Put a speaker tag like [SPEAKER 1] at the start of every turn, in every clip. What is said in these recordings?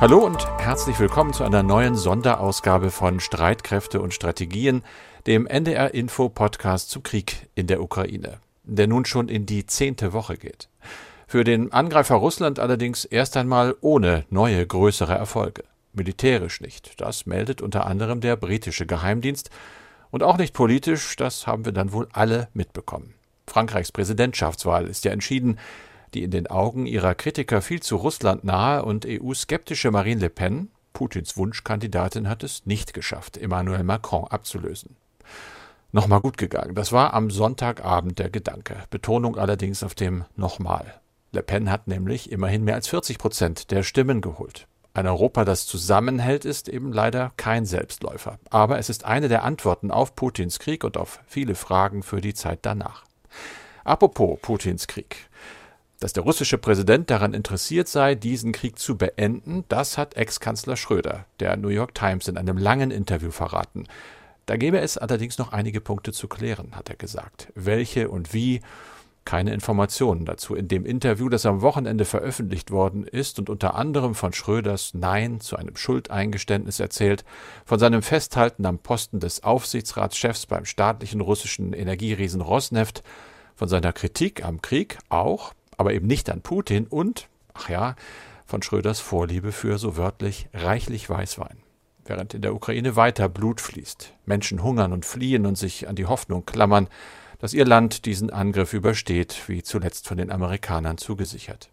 [SPEAKER 1] Hallo und herzlich willkommen zu einer neuen Sonderausgabe von Streitkräfte und Strategien, dem NDR Info Podcast zum Krieg in der Ukraine, der nun schon in die zehnte Woche geht. Für den Angreifer Russland allerdings erst einmal ohne neue größere Erfolge. Militärisch nicht, das meldet unter anderem der britische Geheimdienst, und auch nicht politisch, das haben wir dann wohl alle mitbekommen. Frankreichs Präsidentschaftswahl ist ja entschieden, die in den Augen ihrer Kritiker viel zu Russland nahe und EU-skeptische Marine Le Pen, Putins Wunschkandidatin, hat es nicht geschafft, Emmanuel Macron abzulösen. Nochmal gut gegangen, das war am Sonntagabend der Gedanke, Betonung allerdings auf dem nochmal. Le Pen hat nämlich immerhin mehr als 40 Prozent der Stimmen geholt. Ein Europa, das zusammenhält, ist eben leider kein Selbstläufer. Aber es ist eine der Antworten auf Putins Krieg und auf viele Fragen für die Zeit danach. Apropos Putins Krieg. Dass der russische Präsident daran interessiert sei, diesen Krieg zu beenden, das hat Ex-Kanzler Schröder der New York Times in einem langen Interview verraten. Da gäbe es allerdings noch einige Punkte zu klären, hat er gesagt. Welche und wie keine Informationen dazu in dem Interview, das am Wochenende veröffentlicht worden ist und unter anderem von Schröders Nein zu einem Schuldeingeständnis erzählt, von seinem Festhalten am Posten des Aufsichtsratschefs beim staatlichen russischen Energieriesen Rosneft, von seiner Kritik am Krieg auch, aber eben nicht an Putin und, ach ja, von Schröders Vorliebe für so wörtlich reichlich Weißwein. Während in der Ukraine weiter Blut fließt, Menschen hungern und fliehen und sich an die Hoffnung klammern, dass ihr Land diesen Angriff übersteht, wie zuletzt von den Amerikanern zugesichert.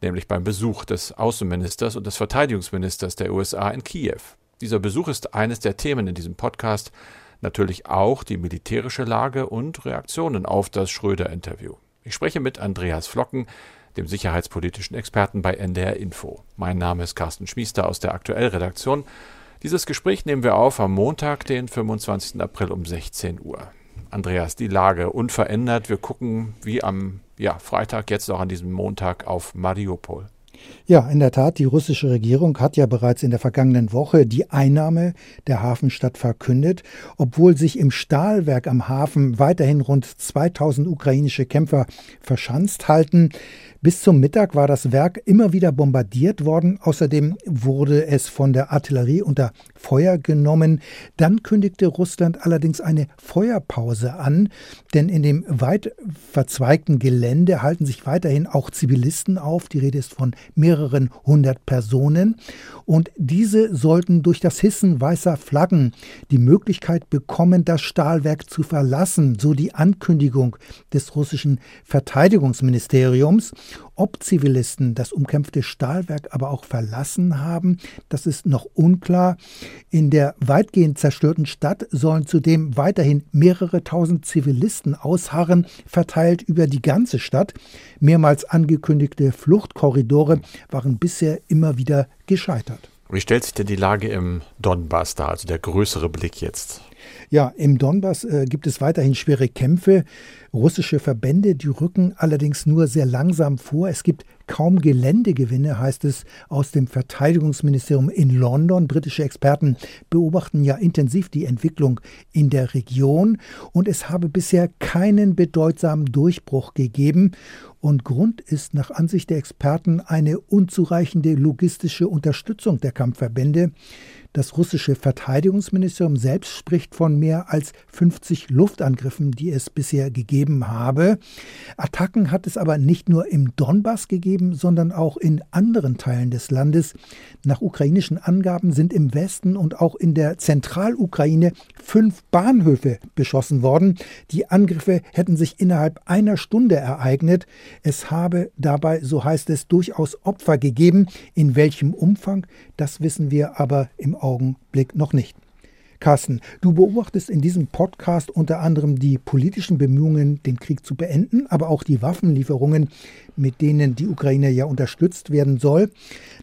[SPEAKER 1] Nämlich beim Besuch des Außenministers und des Verteidigungsministers der USA in Kiew. Dieser Besuch ist eines der Themen in diesem Podcast, natürlich auch die militärische Lage und Reaktionen auf das Schröder-Interview. Ich spreche mit Andreas Flocken, dem sicherheitspolitischen Experten bei NDR Info. Mein Name ist Carsten Schmiester aus der Aktuellredaktion. Dieses Gespräch nehmen wir auf am Montag, den 25. April um 16 Uhr. Andreas, die Lage unverändert. Wir gucken wie am ja, Freitag, jetzt auch an diesem Montag auf Mariupol.
[SPEAKER 2] Ja, in der Tat, die russische Regierung hat ja bereits in der vergangenen Woche die Einnahme der Hafenstadt verkündet, obwohl sich im Stahlwerk am Hafen weiterhin rund 2000 ukrainische Kämpfer verschanzt halten. Bis zum Mittag war das Werk immer wieder bombardiert worden. Außerdem wurde es von der Artillerie unter Feuer genommen. Dann kündigte Russland allerdings eine Feuerpause an, denn in dem weit verzweigten Gelände halten sich weiterhin auch Zivilisten auf. Die Rede ist von mehreren hundert Personen. Und diese sollten durch das Hissen weißer Flaggen die Möglichkeit bekommen, das Stahlwerk zu verlassen, so die Ankündigung des russischen Verteidigungsministeriums. Ob Zivilisten das umkämpfte Stahlwerk aber auch verlassen haben, das ist noch unklar. In der weitgehend zerstörten Stadt sollen zudem weiterhin mehrere tausend Zivilisten ausharren, verteilt über die ganze Stadt. Mehrmals angekündigte Fluchtkorridore waren bisher immer wieder gescheitert.
[SPEAKER 1] Wie stellt sich denn die Lage im Donbass dar, also der größere Blick jetzt?
[SPEAKER 2] Ja, im Donbass äh, gibt es weiterhin schwere Kämpfe. Russische Verbände, die rücken allerdings nur sehr langsam vor. Es gibt kaum Geländegewinne, heißt es aus dem Verteidigungsministerium in London. Britische Experten beobachten ja intensiv die Entwicklung in der Region und es habe bisher keinen bedeutsamen Durchbruch gegeben. Und Grund ist nach Ansicht der Experten eine unzureichende logistische Unterstützung der Kampfverbände. Das russische Verteidigungsministerium selbst spricht von mehr als 50 Luftangriffen, die es bisher gegeben habe. Attacken hat es aber nicht nur im Donbass gegeben, sondern auch in anderen Teilen des Landes. Nach ukrainischen Angaben sind im Westen und auch in der Zentralukraine fünf Bahnhöfe beschossen worden. Die Angriffe hätten sich innerhalb einer Stunde ereignet. Es habe dabei, so heißt es, durchaus Opfer gegeben. In welchem Umfang, das wissen wir aber im Augenblick noch nicht. Carsten, du beobachtest in diesem Podcast unter anderem die politischen Bemühungen, den Krieg zu beenden, aber auch die Waffenlieferungen, mit denen die Ukraine ja unterstützt werden soll.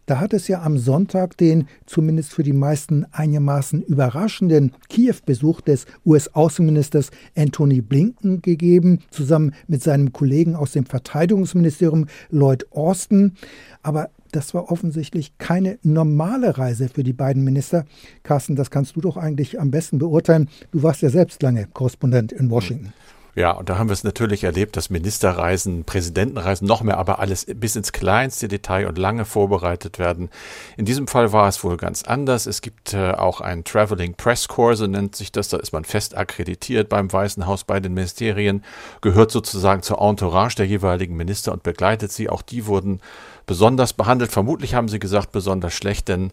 [SPEAKER 2] Da hat es ja am Sonntag den zumindest für die meisten einigermaßen überraschenden Kiew-Besuch des US-Außenministers Anthony Blinken gegeben, zusammen mit seinem Kollegen aus dem Verteidigungsministerium Lloyd Austin. Aber das war offensichtlich keine normale Reise für die beiden Minister. Carsten, das kannst du doch eigentlich am besten beurteilen. Du warst ja selbst lange Korrespondent in Washington.
[SPEAKER 1] Ja, und da haben wir es natürlich erlebt, dass Ministerreisen, Präsidentenreisen noch mehr, aber alles bis ins kleinste Detail und lange vorbereitet werden. In diesem Fall war es wohl ganz anders. Es gibt äh, auch ein Traveling Press Corps, so nennt sich das. Da ist man fest akkreditiert beim Weißen Haus, bei den Ministerien, gehört sozusagen zur Entourage der jeweiligen Minister und begleitet sie. Auch die wurden besonders behandelt. Vermutlich haben sie gesagt, besonders schlecht, denn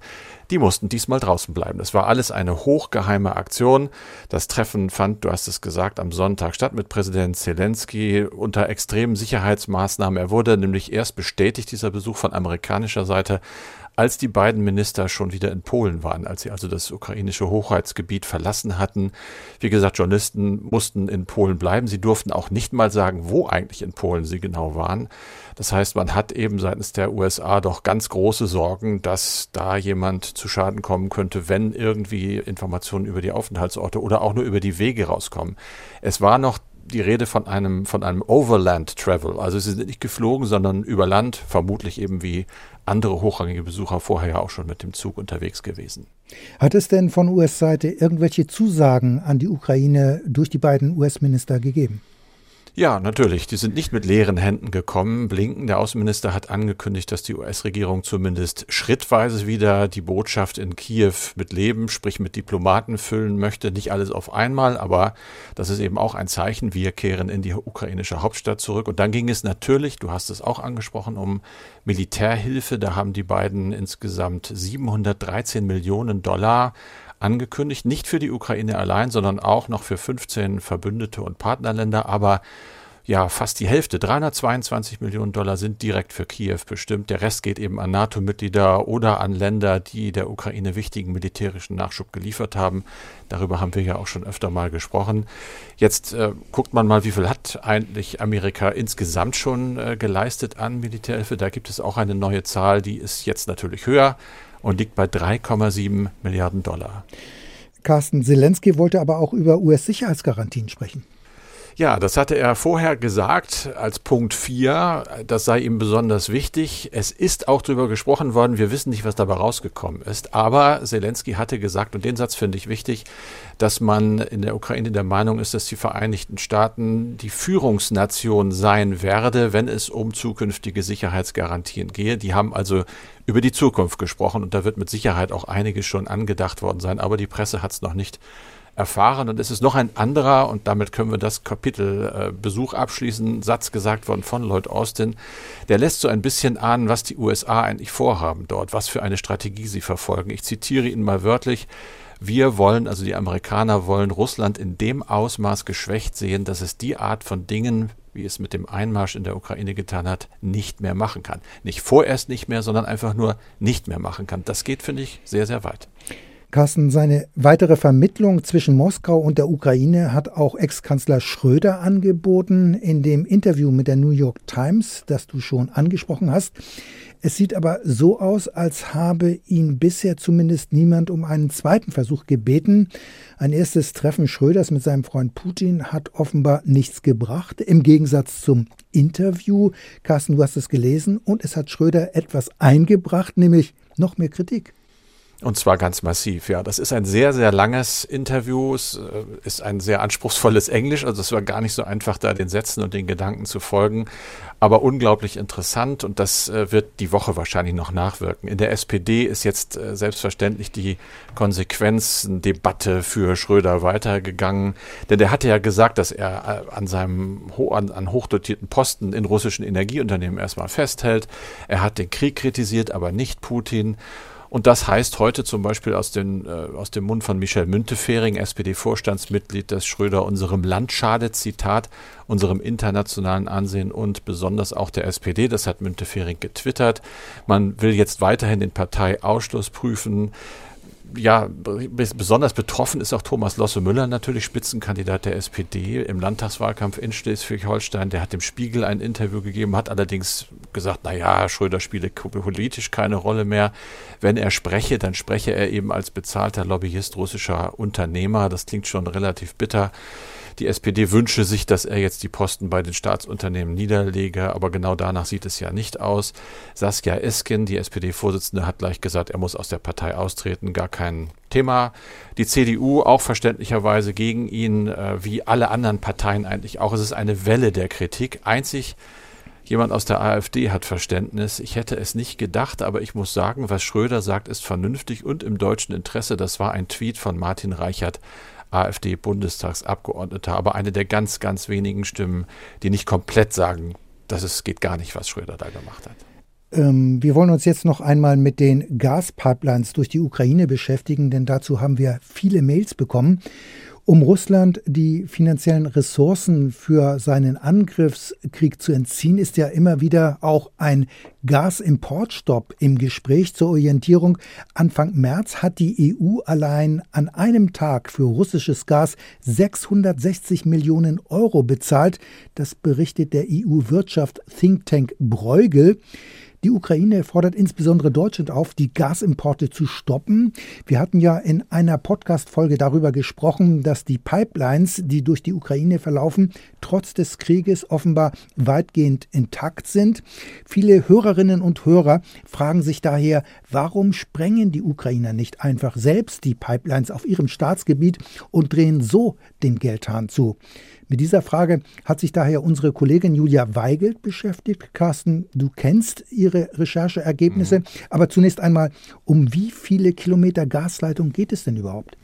[SPEAKER 1] die mussten diesmal draußen bleiben. Es war alles eine hochgeheime Aktion. Das Treffen fand, du hast es gesagt, am Sonntag statt mit Präsident Zelensky unter extremen Sicherheitsmaßnahmen. Er wurde nämlich erst bestätigt, dieser Besuch von amerikanischer Seite, als die beiden Minister schon wieder in Polen waren, als sie also das ukrainische Hochheitsgebiet verlassen hatten. Wie gesagt, Journalisten mussten in Polen bleiben. Sie durften auch nicht mal sagen, wo eigentlich in Polen sie genau waren. Das heißt, man hat eben seitens der USA doch ganz große Sorgen, dass da jemand zu Schaden kommen könnte, wenn irgendwie Informationen über die Aufenthaltsorte oder auch nur über die Wege rauskommen. Es war noch die Rede von einem, von einem Overland Travel. Also sie sind nicht geflogen, sondern über Land, vermutlich eben wie andere hochrangige Besucher vorher ja auch schon mit dem Zug unterwegs gewesen.
[SPEAKER 2] Hat es denn von US-Seite irgendwelche Zusagen an die Ukraine durch die beiden US-Minister gegeben?
[SPEAKER 1] Ja, natürlich. Die sind nicht mit leeren Händen gekommen. Blinken, der Außenminister, hat angekündigt, dass die US-Regierung zumindest schrittweise wieder die Botschaft in Kiew mit Leben, sprich mit Diplomaten füllen möchte. Nicht alles auf einmal, aber das ist eben auch ein Zeichen. Wir kehren in die ukrainische Hauptstadt zurück. Und dann ging es natürlich, du hast es auch angesprochen, um Militärhilfe. Da haben die beiden insgesamt 713 Millionen Dollar angekündigt, nicht für die Ukraine allein, sondern auch noch für 15 Verbündete und Partnerländer, aber ja, fast die Hälfte, 322 Millionen Dollar sind direkt für Kiew bestimmt. Der Rest geht eben an NATO-Mitglieder oder an Länder, die der Ukraine wichtigen militärischen Nachschub geliefert haben. Darüber haben wir ja auch schon öfter mal gesprochen. Jetzt äh, guckt man mal, wie viel hat eigentlich Amerika insgesamt schon äh, geleistet an Militärhilfe. Da gibt es auch eine neue Zahl, die ist jetzt natürlich höher und liegt bei 3,7 Milliarden Dollar.
[SPEAKER 2] Carsten Zelensky wollte aber auch über US-Sicherheitsgarantien sprechen.
[SPEAKER 1] Ja, das hatte er vorher gesagt als Punkt 4. Das sei ihm besonders wichtig. Es ist auch darüber gesprochen worden. Wir wissen nicht, was dabei rausgekommen ist. Aber Zelensky hatte gesagt, und den Satz finde ich wichtig, dass man in der Ukraine der Meinung ist, dass die Vereinigten Staaten die Führungsnation sein werde, wenn es um zukünftige Sicherheitsgarantien gehe. Die haben also über die Zukunft gesprochen und da wird mit Sicherheit auch einiges schon angedacht worden sein. Aber die Presse hat es noch nicht erfahren. Und es ist noch ein anderer, und damit können wir das Kapitel äh, Besuch abschließen, Satz gesagt worden von Lloyd Austin. Der lässt so ein bisschen ahnen, was die USA eigentlich vorhaben dort, was für eine Strategie sie verfolgen. Ich zitiere ihn mal wörtlich. Wir wollen, also die Amerikaner wollen Russland in dem Ausmaß geschwächt sehen, dass es die Art von Dingen, wie es mit dem Einmarsch in der Ukraine getan hat, nicht mehr machen kann. Nicht vorerst nicht mehr, sondern einfach nur nicht mehr machen kann. Das geht, finde ich, sehr, sehr weit.
[SPEAKER 2] Carsten, seine weitere Vermittlung zwischen Moskau und der Ukraine hat auch Ex-Kanzler Schröder angeboten in dem Interview mit der New York Times, das du schon angesprochen hast. Es sieht aber so aus, als habe ihn bisher zumindest niemand um einen zweiten Versuch gebeten. Ein erstes Treffen Schröders mit seinem Freund Putin hat offenbar nichts gebracht, im Gegensatz zum Interview. Carsten, du hast es gelesen und es hat Schröder etwas eingebracht, nämlich noch mehr Kritik.
[SPEAKER 1] Und zwar ganz massiv, ja. Das ist ein sehr, sehr langes Interview. Es äh, ist ein sehr anspruchsvolles Englisch. Also es war gar nicht so einfach, da den Sätzen und den Gedanken zu folgen. Aber unglaublich interessant und das äh, wird die Woche wahrscheinlich noch nachwirken. In der SPD ist jetzt äh, selbstverständlich die Konsequenzendebatte für Schröder weitergegangen. Denn der hatte ja gesagt, dass er an seinem an, an hochdotierten Posten in russischen Energieunternehmen erstmal festhält. Er hat den Krieg kritisiert, aber nicht Putin. Und das heißt heute zum Beispiel aus, den, äh, aus dem Mund von Michel Müntefering, SPD-Vorstandsmitglied, dass Schröder unserem Land schadet, Zitat, unserem internationalen Ansehen und besonders auch der SPD. Das hat Müntefering getwittert. Man will jetzt weiterhin den Parteiausschluss prüfen ja, besonders betroffen ist auch Thomas Losse-Müller, natürlich Spitzenkandidat der SPD im Landtagswahlkampf in Schleswig-Holstein. Der hat dem Spiegel ein Interview gegeben, hat allerdings gesagt, na ja, Schröder spiele politisch keine Rolle mehr. Wenn er spreche, dann spreche er eben als bezahlter Lobbyist russischer Unternehmer. Das klingt schon relativ bitter. Die SPD wünsche sich, dass er jetzt die Posten bei den Staatsunternehmen niederlege, aber genau danach sieht es ja nicht aus. Saskia Esken, die SPD-Vorsitzende, hat gleich gesagt, er muss aus der Partei austreten, gar kein Thema. Die CDU auch verständlicherweise gegen ihn, äh, wie alle anderen Parteien eigentlich auch. Es ist eine Welle der Kritik. Einzig Jemand aus der AfD hat Verständnis. Ich hätte es nicht gedacht, aber ich muss sagen, was Schröder sagt, ist vernünftig und im deutschen Interesse. Das war ein Tweet von Martin Reichert, AfD-Bundestagsabgeordneter, aber eine der ganz, ganz wenigen Stimmen, die nicht komplett sagen, dass es geht gar nicht, was Schröder da gemacht hat.
[SPEAKER 2] Ähm, wir wollen uns jetzt noch einmal mit den Gaspipelines durch die Ukraine beschäftigen, denn dazu haben wir viele Mails bekommen. Um Russland die finanziellen Ressourcen für seinen Angriffskrieg zu entziehen, ist ja immer wieder auch ein Gasimportstopp im Gespräch zur Orientierung. Anfang März hat die EU allein an einem Tag für russisches Gas 660 Millionen Euro bezahlt. Das berichtet der EU-Wirtschaft Think Tank Bruegel. Die Ukraine fordert insbesondere Deutschland auf, die Gasimporte zu stoppen. Wir hatten ja in einer Podcast-Folge darüber gesprochen, dass die Pipelines, die durch die Ukraine verlaufen, trotz des Krieges offenbar weitgehend intakt sind. Viele Hörerinnen und Hörer fragen sich daher, warum sprengen die Ukrainer nicht einfach selbst die Pipelines auf ihrem Staatsgebiet und drehen so den Geldhahn zu? Mit dieser Frage hat sich daher unsere Kollegin Julia Weigelt beschäftigt. Carsten, du kennst ihre Rechercheergebnisse, mhm. aber zunächst einmal, um wie viele Kilometer Gasleitung geht es denn überhaupt?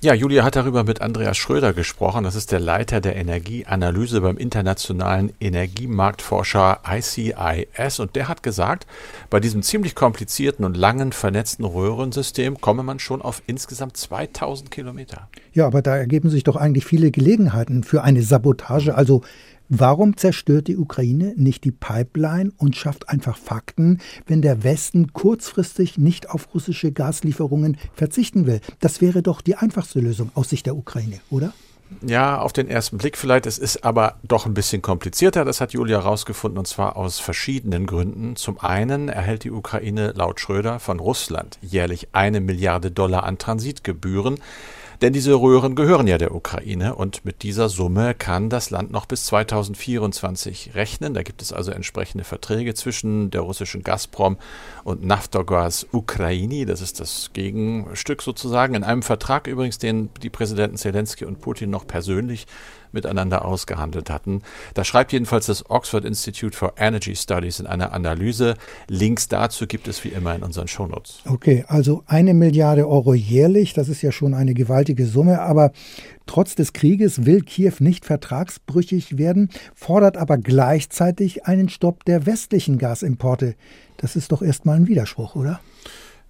[SPEAKER 1] Ja, Julia hat darüber mit Andreas Schröder gesprochen. Das ist der Leiter der Energieanalyse beim internationalen Energiemarktforscher ICIS. Und der hat gesagt, bei diesem ziemlich komplizierten und langen vernetzten Röhrensystem komme man schon auf insgesamt 2000 Kilometer.
[SPEAKER 2] Ja, aber da ergeben sich doch eigentlich viele Gelegenheiten für eine Sabotage. Also Warum zerstört die Ukraine nicht die Pipeline und schafft einfach Fakten, wenn der Westen kurzfristig nicht auf russische Gaslieferungen verzichten will? Das wäre doch die einfachste Lösung aus Sicht der Ukraine, oder?
[SPEAKER 1] Ja, auf den ersten Blick vielleicht. Es ist aber doch ein bisschen komplizierter. Das hat Julia herausgefunden und zwar aus verschiedenen Gründen. Zum einen erhält die Ukraine laut Schröder von Russland jährlich eine Milliarde Dollar an Transitgebühren. Denn diese Röhren gehören ja der Ukraine und mit dieser Summe kann das Land noch bis 2024 rechnen. Da gibt es also entsprechende Verträge zwischen der russischen Gazprom und Naftogaz Ukraini. Das ist das Gegenstück sozusagen. In einem Vertrag übrigens, den die Präsidenten Zelensky und Putin noch persönlich miteinander ausgehandelt hatten. Da schreibt jedenfalls das Oxford Institute for Energy Studies in einer Analyse. Links dazu gibt es wie immer in unseren Shownotes.
[SPEAKER 2] Okay, also eine Milliarde Euro jährlich, das ist ja schon eine gewaltige Summe, aber Trotz des Krieges will Kiew nicht vertragsbrüchig werden, fordert aber gleichzeitig einen Stopp der westlichen Gasimporte. Das ist doch erstmal ein Widerspruch, oder?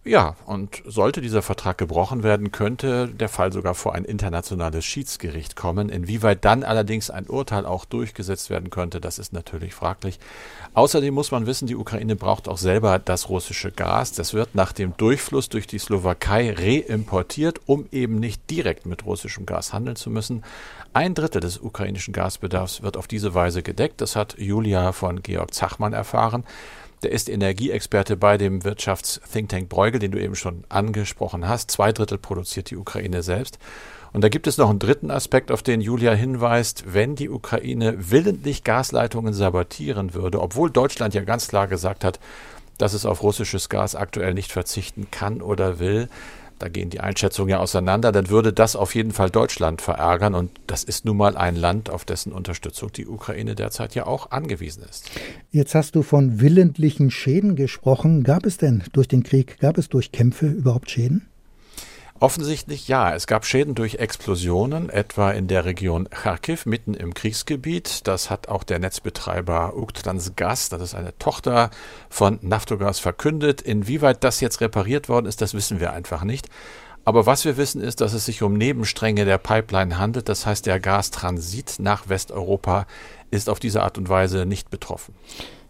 [SPEAKER 1] Ja, und sollte dieser Vertrag gebrochen werden, könnte der Fall sogar vor ein internationales Schiedsgericht kommen. Inwieweit dann allerdings ein Urteil auch durchgesetzt werden könnte, das ist natürlich fraglich. Außerdem muss man wissen, die Ukraine braucht auch selber das russische Gas. Das wird nach dem Durchfluss durch die Slowakei reimportiert, um eben nicht direkt mit russischem Gas handeln zu müssen. Ein Drittel des ukrainischen Gasbedarfs wird auf diese Weise gedeckt. Das hat Julia von Georg Zachmann erfahren. Der ist Energieexperte bei dem Wirtschafts-Think Tank Bruegel, den du eben schon angesprochen hast. Zwei Drittel produziert die Ukraine selbst. Und da gibt es noch einen dritten Aspekt, auf den Julia hinweist. Wenn die Ukraine willentlich Gasleitungen sabotieren würde, obwohl Deutschland ja ganz klar gesagt hat, dass es auf russisches Gas aktuell nicht verzichten kann oder will, da gehen die Einschätzungen ja auseinander, dann würde das auf jeden Fall Deutschland verärgern. Und das ist nun mal ein Land, auf dessen Unterstützung die Ukraine derzeit ja auch angewiesen ist.
[SPEAKER 2] Jetzt hast du von willentlichen Schäden gesprochen. Gab es denn durch den Krieg, gab es durch Kämpfe überhaupt Schäden?
[SPEAKER 1] Offensichtlich ja. Es gab Schäden durch Explosionen, etwa in der Region Kharkiv, mitten im Kriegsgebiet. Das hat auch der Netzbetreiber Uktransgas, das ist eine Tochter von Naftogaz, verkündet. Inwieweit das jetzt repariert worden ist, das wissen wir einfach nicht. Aber was wir wissen ist, dass es sich um Nebenstränge der Pipeline handelt. Das heißt, der Gastransit nach Westeuropa ist auf diese Art und Weise nicht betroffen.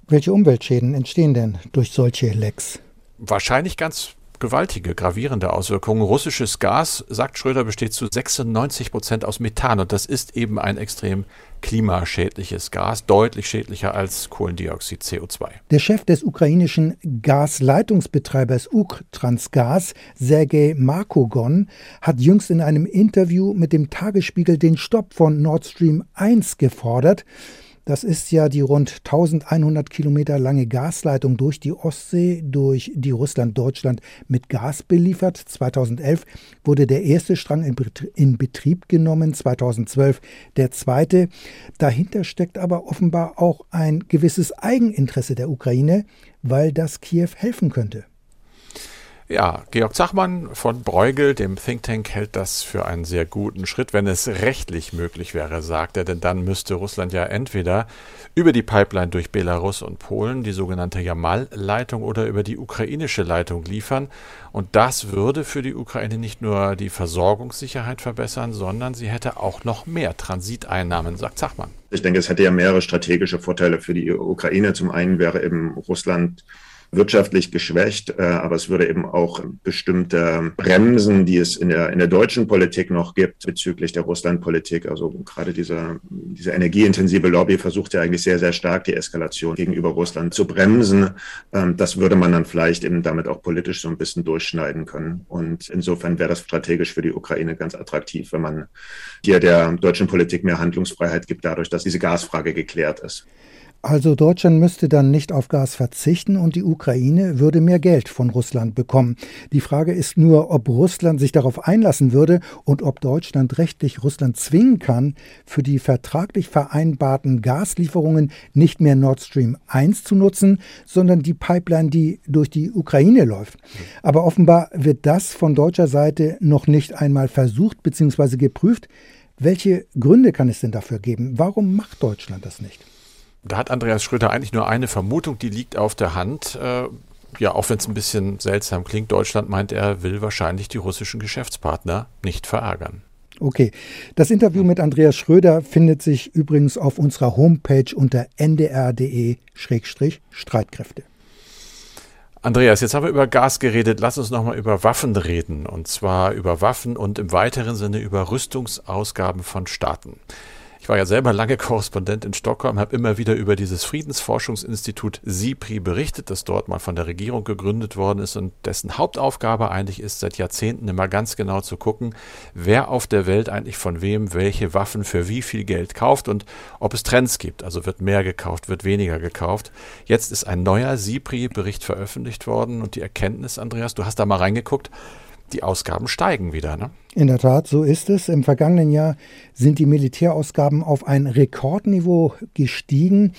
[SPEAKER 2] Welche Umweltschäden entstehen denn durch solche Lecks?
[SPEAKER 1] Wahrscheinlich ganz gewaltige, gravierende Auswirkungen. Russisches Gas, sagt Schröder, besteht zu 96 Prozent aus Methan und das ist eben ein extrem klimaschädliches Gas, deutlich schädlicher als Kohlendioxid CO2.
[SPEAKER 2] Der Chef des ukrainischen Gasleitungsbetreibers Uktransgas, Sergei Markogon, hat jüngst in einem Interview mit dem Tagesspiegel den Stopp von Nord Stream 1 gefordert. Das ist ja die rund 1100 Kilometer lange Gasleitung durch die Ostsee, durch die Russland Deutschland mit Gas beliefert. 2011 wurde der erste Strang in Betrieb genommen, 2012 der zweite. Dahinter steckt aber offenbar auch ein gewisses Eigeninteresse der Ukraine, weil das Kiew helfen könnte.
[SPEAKER 1] Ja, Georg Zachmann von Bruegel, dem Think Tank, hält das für einen sehr guten Schritt, wenn es rechtlich möglich wäre, sagt er, denn dann müsste Russland ja entweder über die Pipeline durch Belarus und Polen, die sogenannte Jamal-Leitung, oder über die ukrainische Leitung liefern. Und das würde für die Ukraine nicht nur die Versorgungssicherheit verbessern, sondern sie hätte auch noch mehr Transiteinnahmen, sagt Zachmann.
[SPEAKER 3] Ich denke, es hätte ja mehrere strategische Vorteile für die Ukraine. Zum einen wäre eben Russland wirtschaftlich geschwächt, äh, aber es würde eben auch bestimmte Bremsen, die es in der, in der deutschen Politik noch gibt bezüglich der Russlandpolitik, also gerade diese, diese energieintensive Lobby versucht ja eigentlich sehr, sehr stark die Eskalation gegenüber Russland zu bremsen. Ähm, das würde man dann vielleicht eben damit auch politisch so ein bisschen durchschneiden können. Und insofern wäre das strategisch für die Ukraine ganz attraktiv, wenn man hier der deutschen Politik mehr Handlungsfreiheit gibt, dadurch, dass diese Gasfrage geklärt ist.
[SPEAKER 2] Also Deutschland müsste dann nicht auf Gas verzichten und die Ukraine würde mehr Geld von Russland bekommen. Die Frage ist nur, ob Russland sich darauf einlassen würde und ob Deutschland rechtlich Russland zwingen kann, für die vertraglich vereinbarten Gaslieferungen nicht mehr Nord Stream 1 zu nutzen, sondern die Pipeline, die durch die Ukraine läuft. Aber offenbar wird das von deutscher Seite noch nicht einmal versucht bzw. geprüft. Welche Gründe kann es denn dafür geben? Warum macht Deutschland das nicht?
[SPEAKER 1] Da hat Andreas Schröder eigentlich nur eine Vermutung, die liegt auf der Hand. Äh, ja, auch wenn es ein bisschen seltsam klingt, Deutschland meint, er will wahrscheinlich die russischen Geschäftspartner nicht verärgern.
[SPEAKER 2] Okay. Das Interview mit Andreas Schröder findet sich übrigens auf unserer Homepage unter ndr.de-streitkräfte.
[SPEAKER 1] Andreas, jetzt haben wir über Gas geredet. Lass uns nochmal über Waffen reden. Und zwar über Waffen und im weiteren Sinne über Rüstungsausgaben von Staaten. Ich war ja selber lange Korrespondent in Stockholm, habe immer wieder über dieses Friedensforschungsinstitut SIPRI berichtet, das dort mal von der Regierung gegründet worden ist und dessen Hauptaufgabe eigentlich ist, seit Jahrzehnten immer ganz genau zu gucken, wer auf der Welt eigentlich von wem welche Waffen für wie viel Geld kauft und ob es Trends gibt. Also wird mehr gekauft, wird weniger gekauft. Jetzt ist ein neuer SIPRI-Bericht veröffentlicht worden und die Erkenntnis, Andreas, du hast da mal reingeguckt, die Ausgaben steigen wieder. Ne?
[SPEAKER 2] In der Tat, so ist es. Im vergangenen Jahr sind die Militärausgaben auf ein Rekordniveau gestiegen.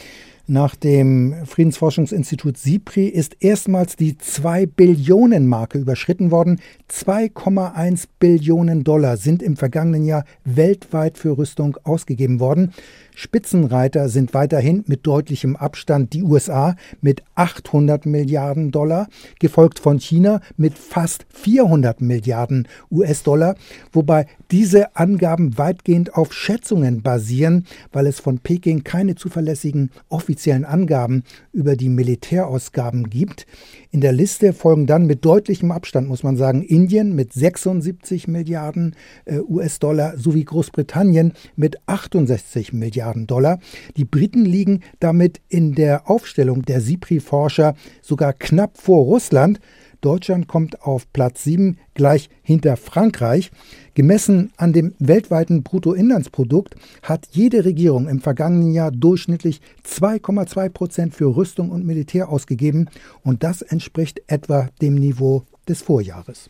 [SPEAKER 2] Nach dem Friedensforschungsinstitut SIPRI ist erstmals die 2 Billionen Marke überschritten worden. 2,1 Billionen Dollar sind im vergangenen Jahr weltweit für Rüstung ausgegeben worden. Spitzenreiter sind weiterhin mit deutlichem Abstand die USA mit 800 Milliarden Dollar, gefolgt von China mit fast 400 Milliarden US-Dollar, wobei diese Angaben weitgehend auf Schätzungen basieren, weil es von Peking keine zuverlässigen offiziellen Angaben über die Militärausgaben gibt. In der Liste folgen dann mit deutlichem Abstand, muss man sagen, Indien mit 76 Milliarden äh, US-Dollar sowie Großbritannien mit 68 Milliarden Dollar. Die Briten liegen damit in der Aufstellung der SIPRI-Forscher sogar knapp vor Russland. Deutschland kommt auf Platz 7 gleich hinter Frankreich. Gemessen an dem weltweiten Bruttoinlandsprodukt hat jede Regierung im vergangenen Jahr durchschnittlich 2,2 Prozent für Rüstung und Militär ausgegeben und das entspricht etwa dem Niveau des Vorjahres.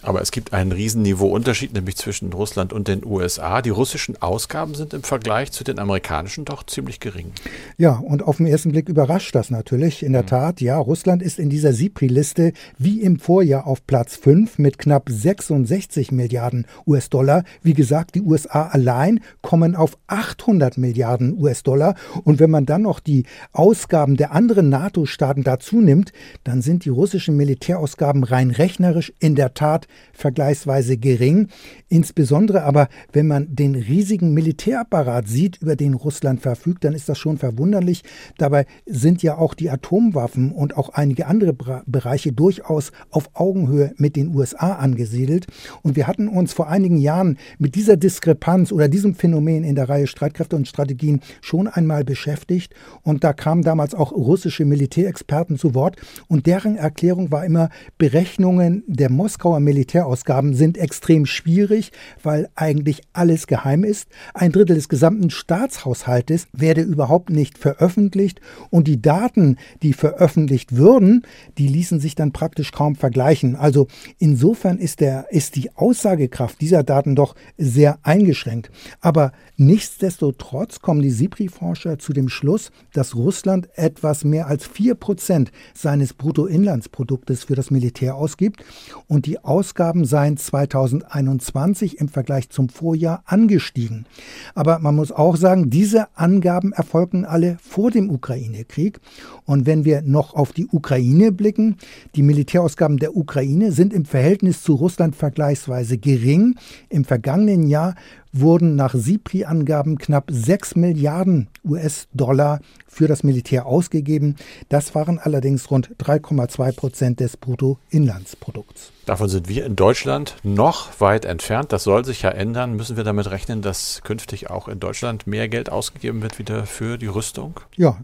[SPEAKER 1] Aber es gibt einen Riesenniveauunterschied, nämlich zwischen Russland und den USA. Die russischen Ausgaben sind im Vergleich zu den amerikanischen doch ziemlich gering.
[SPEAKER 2] Ja, und auf den ersten Blick überrascht das natürlich. In der mhm. Tat, ja, Russland ist in dieser SIPRI-Liste wie im Vorjahr auf Platz 5 mit knapp 66 Milliarden US-Dollar. Wie gesagt, die USA allein kommen auf 800 Milliarden US-Dollar. Und wenn man dann noch die Ausgaben der anderen NATO-Staaten dazu nimmt, dann sind die russischen Militärausgaben rein rechnerisch in der Tat vergleichsweise gering. Insbesondere aber, wenn man den riesigen Militärapparat sieht, über den Russland verfügt, dann ist das schon verwunderlich. Dabei sind ja auch die Atomwaffen und auch einige andere Bereiche durchaus auf Augenhöhe mit den USA angesiedelt. Und wir hatten uns vor einigen Jahren mit dieser Diskrepanz oder diesem Phänomen in der Reihe Streitkräfte und Strategien schon einmal beschäftigt. Und da kamen damals auch russische Militärexperten zu Wort. Und deren Erklärung war immer, Berechnungen der Moskauer Militärausgaben sind extrem schwierig, weil eigentlich alles geheim ist. Ein Drittel des gesamten Staatshaushaltes werde überhaupt nicht veröffentlicht und die Daten, die veröffentlicht würden, die ließen sich dann praktisch kaum vergleichen. Also insofern ist, der, ist die Aussagekraft dieser Daten doch sehr eingeschränkt. Aber nichtsdestotrotz kommen die SIPRI-Forscher zu dem Schluss, dass Russland etwas mehr als 4% seines Bruttoinlandsproduktes für das Militär ausgibt und die Ausgaben seien 2021 im Vergleich zum Vorjahr angestiegen. Aber man muss auch sagen, diese Angaben erfolgten alle vor dem Ukraine-Krieg. Und wenn wir noch auf die Ukraine blicken, die Militärausgaben der Ukraine sind im Verhältnis zu Russland vergleichsweise gering. Im vergangenen Jahr wurden nach SIPRI-Angaben knapp 6 Milliarden US-Dollar für das Militär ausgegeben. Das waren allerdings rund 3,2 Prozent des Bruttoinlandsprodukts.
[SPEAKER 1] Davon sind wir in Deutschland noch weit entfernt. Das soll sich ja ändern. Müssen wir damit rechnen, dass künftig auch in Deutschland mehr Geld ausgegeben wird wieder für die Rüstung?
[SPEAKER 2] Ja,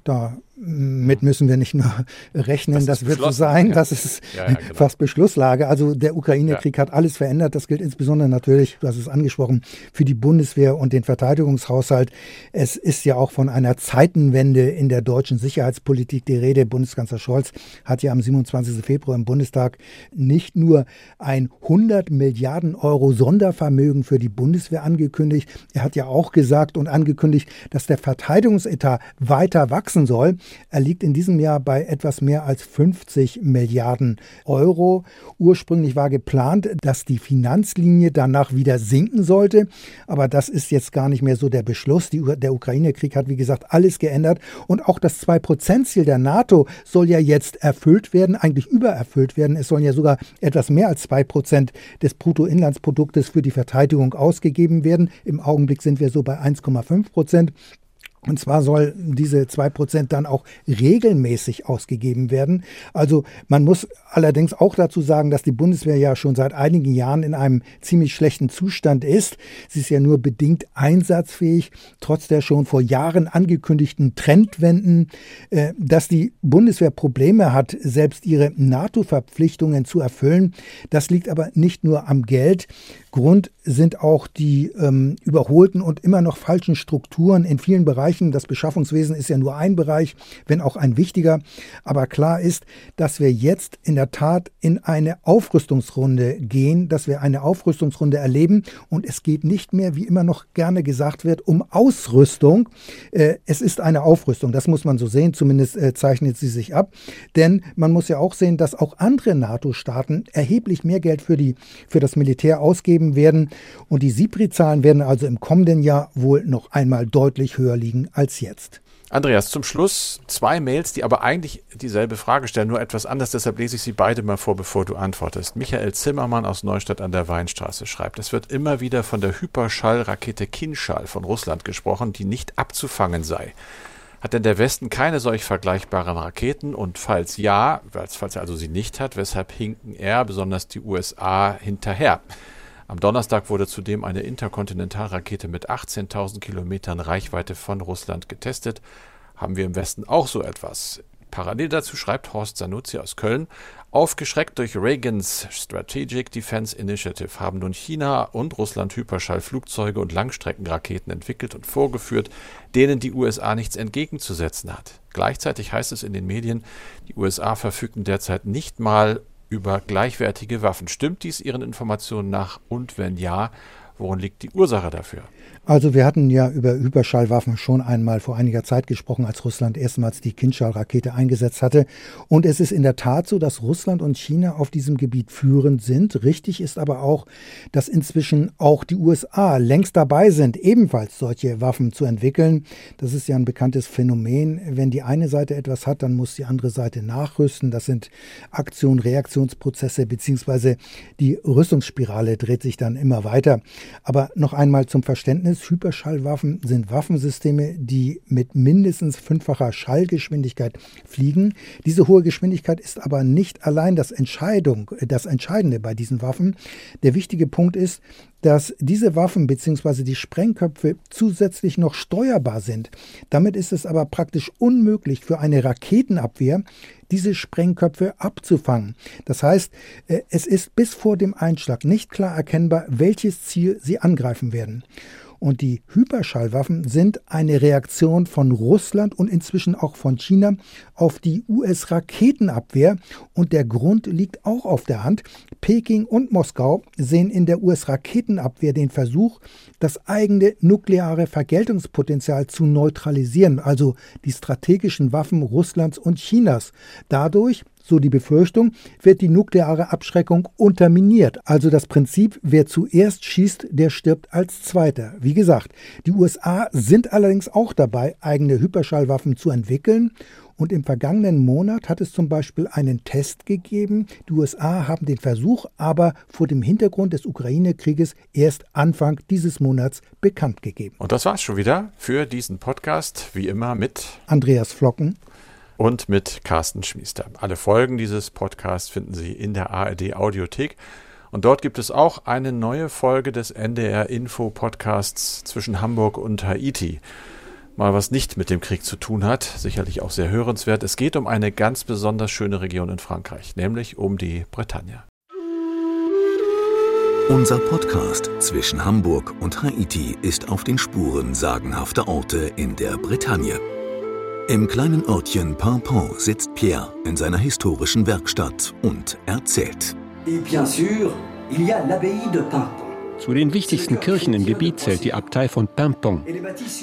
[SPEAKER 2] damit müssen wir nicht nur rechnen, das, das wird so sein, ja. das ist ja, ja, genau. fast Beschlusslage. Also der Ukraine-Krieg hat alles verändert. Das gilt insbesondere natürlich, du hast es angesprochen, für die Bundeswehr und den Verteidigungshaushalt. Es ist ja auch von einer Zeitenwende in der deutschen Sicherheitspolitik die Rede. Bundeskanzler Scholz hat ja am 27. Februar im Bundestag nicht nur ein 100 Milliarden Euro Sondervermögen für die Bundeswehr angekündigt. Er hat ja auch gesagt und angekündigt, dass der Verteidigungsetat weiter wachsen soll. Er liegt in diesem Jahr bei etwas mehr als 50 Milliarden Euro. Ursprünglich war geplant, dass die Finanzlinie danach wieder sinken sollte. Aber das ist jetzt gar nicht mehr so der Beschluss. Die, der Ukraine-Krieg hat, wie gesagt, alles geändert. Und auch das 2-Prozent-Ziel der NATO soll ja jetzt erfüllt werden, eigentlich übererfüllt werden. Es sollen ja sogar etwas mehr als 2 Prozent des Bruttoinlandsproduktes für die Verteidigung ausgegeben werden. Im Augenblick sind wir so bei 1,5 Prozent. Und zwar soll diese 2% dann auch regelmäßig ausgegeben werden. Also man muss allerdings auch dazu sagen, dass die Bundeswehr ja schon seit einigen Jahren in einem ziemlich schlechten Zustand ist. Sie ist ja nur bedingt einsatzfähig, trotz der schon vor Jahren angekündigten Trendwenden. Äh, dass die Bundeswehr Probleme hat, selbst ihre NATO-Verpflichtungen zu erfüllen, das liegt aber nicht nur am Geld. Grund sind auch die ähm, überholten und immer noch falschen Strukturen in vielen Bereichen. Das Beschaffungswesen ist ja nur ein Bereich, wenn auch ein wichtiger. Aber klar ist, dass wir jetzt in der Tat in eine Aufrüstungsrunde gehen, dass wir eine Aufrüstungsrunde erleben. Und es geht nicht mehr, wie immer noch gerne gesagt wird, um Ausrüstung. Äh, es ist eine Aufrüstung, das muss man so sehen, zumindest äh, zeichnet sie sich ab. Denn man muss ja auch sehen, dass auch andere NATO-Staaten erheblich mehr Geld für, die, für das Militär ausgeben werden. Und die SIPRI-Zahlen werden also im kommenden Jahr wohl noch einmal deutlich höher liegen als jetzt.
[SPEAKER 1] Andreas, zum Schluss zwei Mails, die aber eigentlich dieselbe Frage stellen, nur etwas anders. Deshalb lese ich sie beide mal vor, bevor du antwortest. Michael Zimmermann aus Neustadt an der Weinstraße schreibt, es wird immer wieder von der Hyperschallrakete Kinschall von Russland gesprochen, die nicht abzufangen sei. Hat denn der Westen keine solch vergleichbaren Raketen? Und falls ja, falls er also sie nicht hat, weshalb hinken er, besonders die USA, hinterher? Am Donnerstag wurde zudem eine Interkontinentalrakete mit 18.000 Kilometern Reichweite von Russland getestet. Haben wir im Westen auch so etwas? Parallel dazu schreibt Horst Sanuzzi aus Köln, aufgeschreckt durch Reagans Strategic Defense Initiative haben nun China und Russland Hyperschallflugzeuge und Langstreckenraketen entwickelt und vorgeführt, denen die USA nichts entgegenzusetzen hat. Gleichzeitig heißt es in den Medien, die USA verfügten derzeit nicht mal über gleichwertige Waffen. Stimmt dies Ihren Informationen nach? Und wenn ja, Worin liegt die Ursache dafür?
[SPEAKER 2] Also wir hatten ja über Hyperschallwaffen schon einmal vor einiger Zeit gesprochen, als Russland erstmals die Kinschall-Rakete eingesetzt hatte. Und es ist in der Tat so, dass Russland und China auf diesem Gebiet führend sind. Richtig ist aber auch, dass inzwischen auch die USA längst dabei sind, ebenfalls solche Waffen zu entwickeln. Das ist ja ein bekanntes Phänomen. Wenn die eine Seite etwas hat, dann muss die andere Seite nachrüsten. Das sind Aktion, Reaktionsprozesse beziehungsweise die Rüstungsspirale dreht sich dann immer weiter. Aber noch einmal zum Verständnis. Hyperschallwaffen sind Waffensysteme, die mit mindestens fünffacher Schallgeschwindigkeit fliegen. Diese hohe Geschwindigkeit ist aber nicht allein das, Entscheidung, das Entscheidende bei diesen Waffen. Der wichtige Punkt ist, dass diese Waffen bzw. die Sprengköpfe zusätzlich noch steuerbar sind. Damit ist es aber praktisch unmöglich für eine Raketenabwehr, diese Sprengköpfe abzufangen. Das heißt, äh, es ist bis vor dem Einschlag nicht klar erkennbar, welches Ziel sie angreifen werden. Und die Hyperschallwaffen sind eine Reaktion von Russland und inzwischen auch von China auf die US-Raketenabwehr. Und der Grund liegt auch auf der Hand. Peking und Moskau sehen in der US-Raketenabwehr den Versuch, das eigene nukleare Vergeltungspotenzial zu neutralisieren, also die strategischen Waffen Russlands und Chinas. Dadurch so die Befürchtung, wird die nukleare Abschreckung unterminiert. Also das Prinzip, wer zuerst schießt, der stirbt als Zweiter. Wie gesagt, die USA sind allerdings auch dabei, eigene Hyperschallwaffen zu entwickeln. Und im vergangenen Monat hat es zum Beispiel einen Test gegeben. Die USA haben den Versuch aber vor dem Hintergrund des Ukraine-Krieges erst Anfang dieses Monats bekannt gegeben.
[SPEAKER 1] Und das war's schon wieder für diesen Podcast, wie immer mit
[SPEAKER 2] Andreas Flocken
[SPEAKER 1] und mit Carsten Schmiester. Alle Folgen dieses Podcasts finden Sie in der ARD Audiothek. Und dort gibt es auch eine neue Folge des NDR Info Podcasts zwischen Hamburg und Haiti. Mal was nicht mit dem Krieg zu tun hat, sicherlich auch sehr hörenswert. Es geht um eine ganz besonders schöne Region in Frankreich, nämlich um die Bretagne.
[SPEAKER 4] Unser Podcast zwischen Hamburg und Haiti ist auf den Spuren sagenhafter Orte in der Bretagne. Im kleinen Örtchen Pimpon sitzt Pierre in seiner historischen Werkstatt und erzählt.
[SPEAKER 5] Zu den wichtigsten Kirchen im Gebiet zählt die Abtei von Pimpon.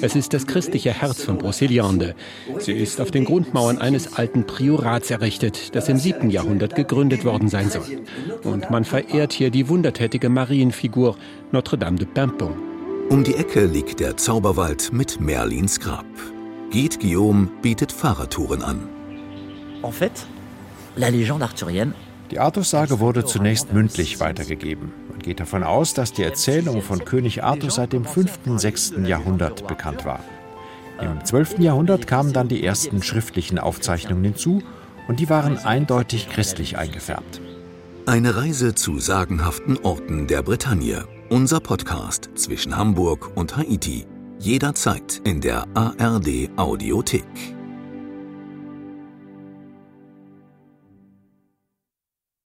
[SPEAKER 5] Es ist das christliche Herz von Brocéliande. Sie ist auf den Grundmauern eines alten Priorats errichtet, das im 7. Jahrhundert gegründet worden sein soll. Und man verehrt hier die wundertätige Marienfigur Notre-Dame de Pimpon.
[SPEAKER 4] Um die Ecke liegt der Zauberwald mit Merlins Grab. Guide Guillaume bietet Fahrradtouren an.
[SPEAKER 6] Die Artussage wurde zunächst mündlich weitergegeben. Man geht davon aus, dass die Erzählung von König Arthur seit dem 5. und 6. Jahrhundert bekannt war. Im 12. Jahrhundert kamen dann die ersten schriftlichen Aufzeichnungen hinzu und die waren eindeutig christlich eingefärbt.
[SPEAKER 4] Eine Reise zu sagenhaften Orten der Bretagne. Unser Podcast zwischen Hamburg und Haiti jederzeit in der ARD Audiothek.